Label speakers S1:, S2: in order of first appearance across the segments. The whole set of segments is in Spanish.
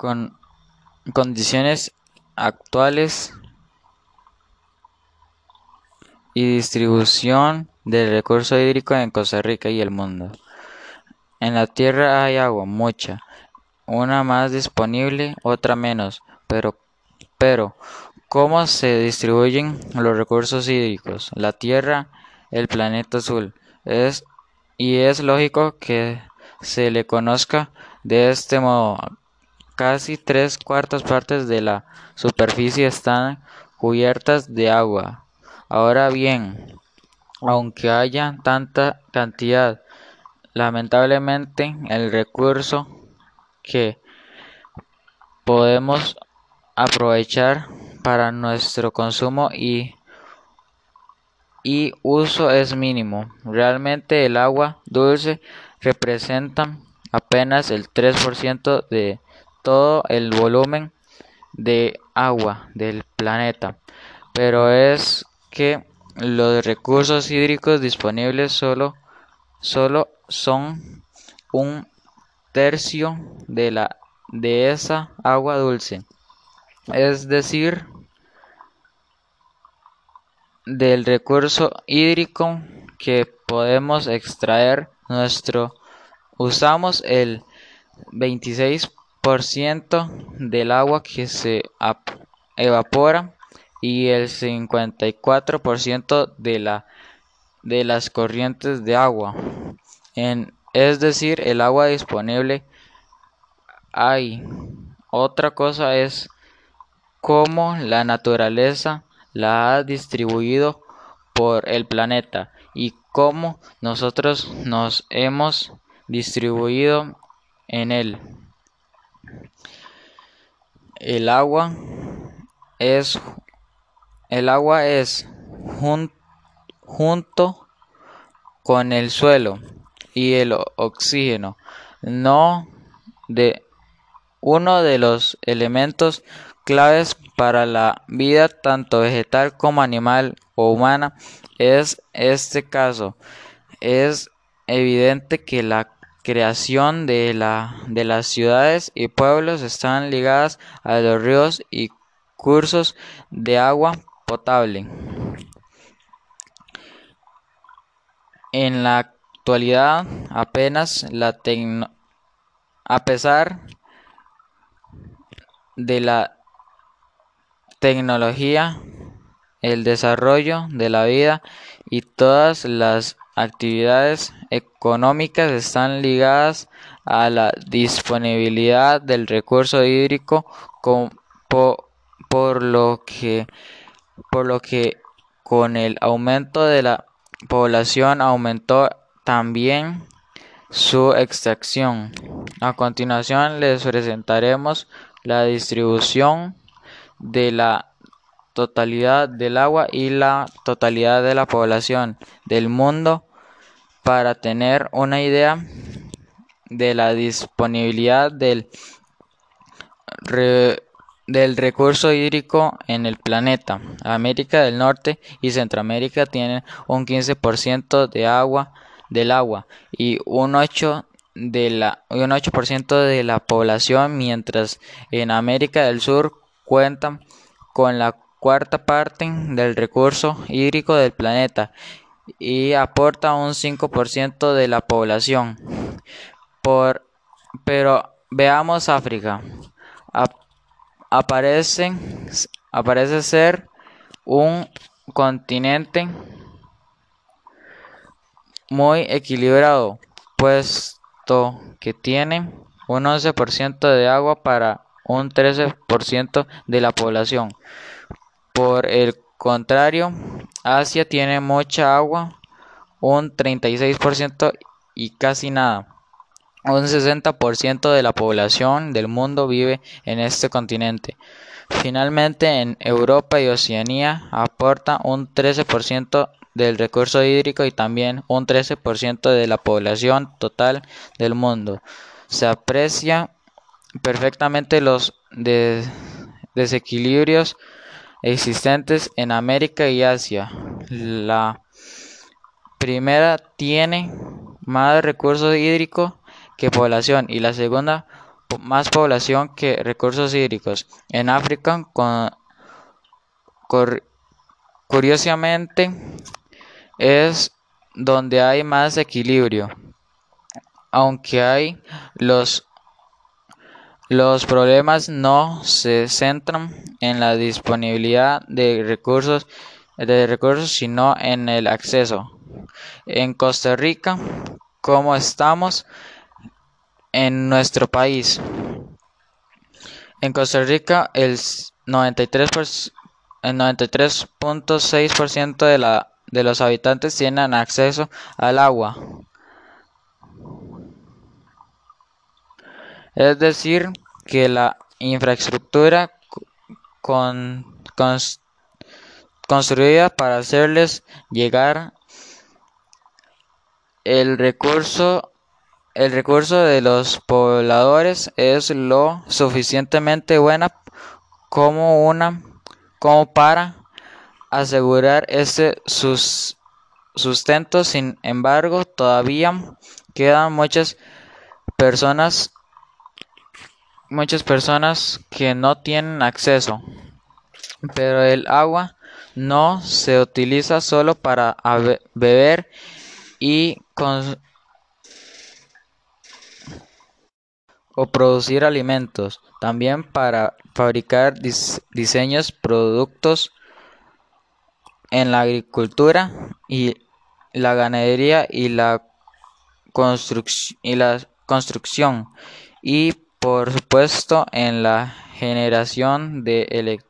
S1: con condiciones actuales y distribución del recurso hídrico en Costa Rica y el mundo. En la tierra hay agua, mucha, una más disponible, otra menos, pero, pero ¿cómo se distribuyen los recursos hídricos? La tierra, el planeta azul, es y es lógico que se le conozca de este modo. Casi tres cuartas partes de la superficie están cubiertas de agua. Ahora bien, aunque haya tanta cantidad, lamentablemente el recurso que podemos aprovechar para nuestro consumo y, uso es mínimo. Realmente el agua dulce representa apenas el 3% de todo el volumen de agua del planeta, pero es que los recursos hídricos disponibles solo, solo son un tercio de, la, de esa agua dulce, es decir, del recurso hídrico que podemos extraer nuestro usamos el 26% del agua que se evapora y el 54% de, la, de las corrientes de agua. En, es decir, el agua disponible hay. Otra cosa es cómo la naturaleza la ha distribuido por el planeta y cómo nosotros nos hemos distribuido en él. El agua es el agua es junto con el suelo y el oxígeno, no de uno de los elementos claves para la vida tanto vegetal como animal o humana es este caso. Es evidente que la creación de, la, de las ciudades y pueblos están ligadas a los ríos y cursos de agua potable. En la actualidad apenas la a pesar de la tecnología, el desarrollo de la vida y todas las actividades económicas están ligadas a la disponibilidad del recurso hídrico por, lo que, con el aumento de la población aumentó también su extracción. A continuación les presentaremos la distribución de la totalidad del agua y la totalidad de la población del mundo para tener una idea de la disponibilidad del, del recurso hídrico en el planeta. América del Norte y Centroamérica tienen un 15% de agua del agua y un 8 de la un 8% de la población, mientras en América del Sur cuentan con la cuarta parte del recurso hídrico del planeta y aporta un 5% de la población. Por, pero veamos África. aparece, aparece ser un continente muy equilibrado, puesto que tiene un 11% de agua para un 13% de la población. Por el contrario, Asia tiene mucha agua, un 36% y casi nada. Un 60% de la población del mundo vive en este continente. Finalmente, en Europa y Oceanía aporta un 13% del recurso hídrico y también un 13% de la población total del mundo. Se aprecia perfectamente los desequilibrios existentes en América y Asia. La primera tiene más recursos hídricos que población y la segunda más población que recursos hídricos. En África, curiosamente, es donde hay más equilibrio. Aunque hay los los problemas no se centran en la disponibilidad de recursos, de recursos sino en el acceso. En Costa Rica, ¿cómo estamos en nuestro país? En Costa Rica, el 93%, el 93.6% de, de los habitantes tienen acceso al agua. Es decir, que la infraestructura construida para hacerles llegar el recurso el recurso de los pobladores es lo suficientemente buena como una como para asegurar ese sustento. Sin embargo todavía quedan muchas personas muchas personas que no tienen acceso, pero el agua no se utiliza solo para beber y o producir alimentos, también para fabricar diseños, productos en la agricultura y la ganadería y la, y la construcción y por supuesto en la generación de,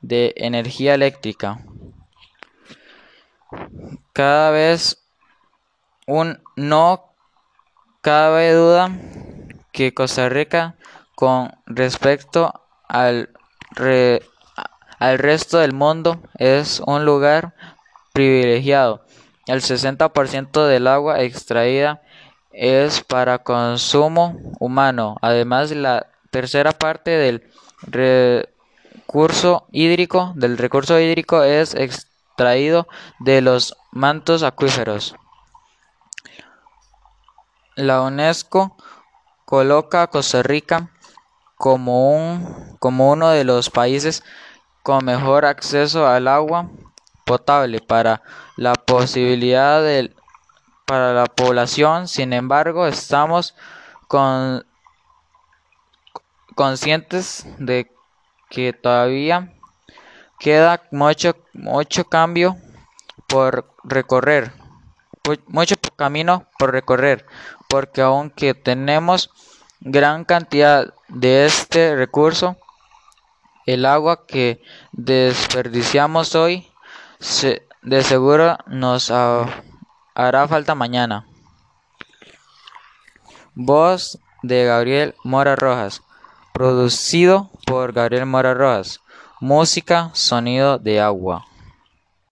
S1: de energía eléctrica. Cada vez un no cabe duda que Costa Rica con respecto al, al resto del mundo es un lugar privilegiado. El 60% del agua extraída es para consumo humano. Además, la tercera parte del recurso hídrico, del recurso hídrico es extraído de los mantos acuíferos. La UNESCO coloca a Costa Rica como, un, como uno de los países con mejor acceso al agua potable para la posibilidad del para la población. Sin embargo, estamos conscientes de que todavía queda mucho, mucho cambio por recorrer, mucho camino por recorrer, porque aunque tenemos gran cantidad de este recurso, el agua que desperdiciamos hoy de seguro nos hará falta mañana. Voz de Gabriel Mora Rojas. Producido por Gabriel Mora Rojas. Música, sonido de agua.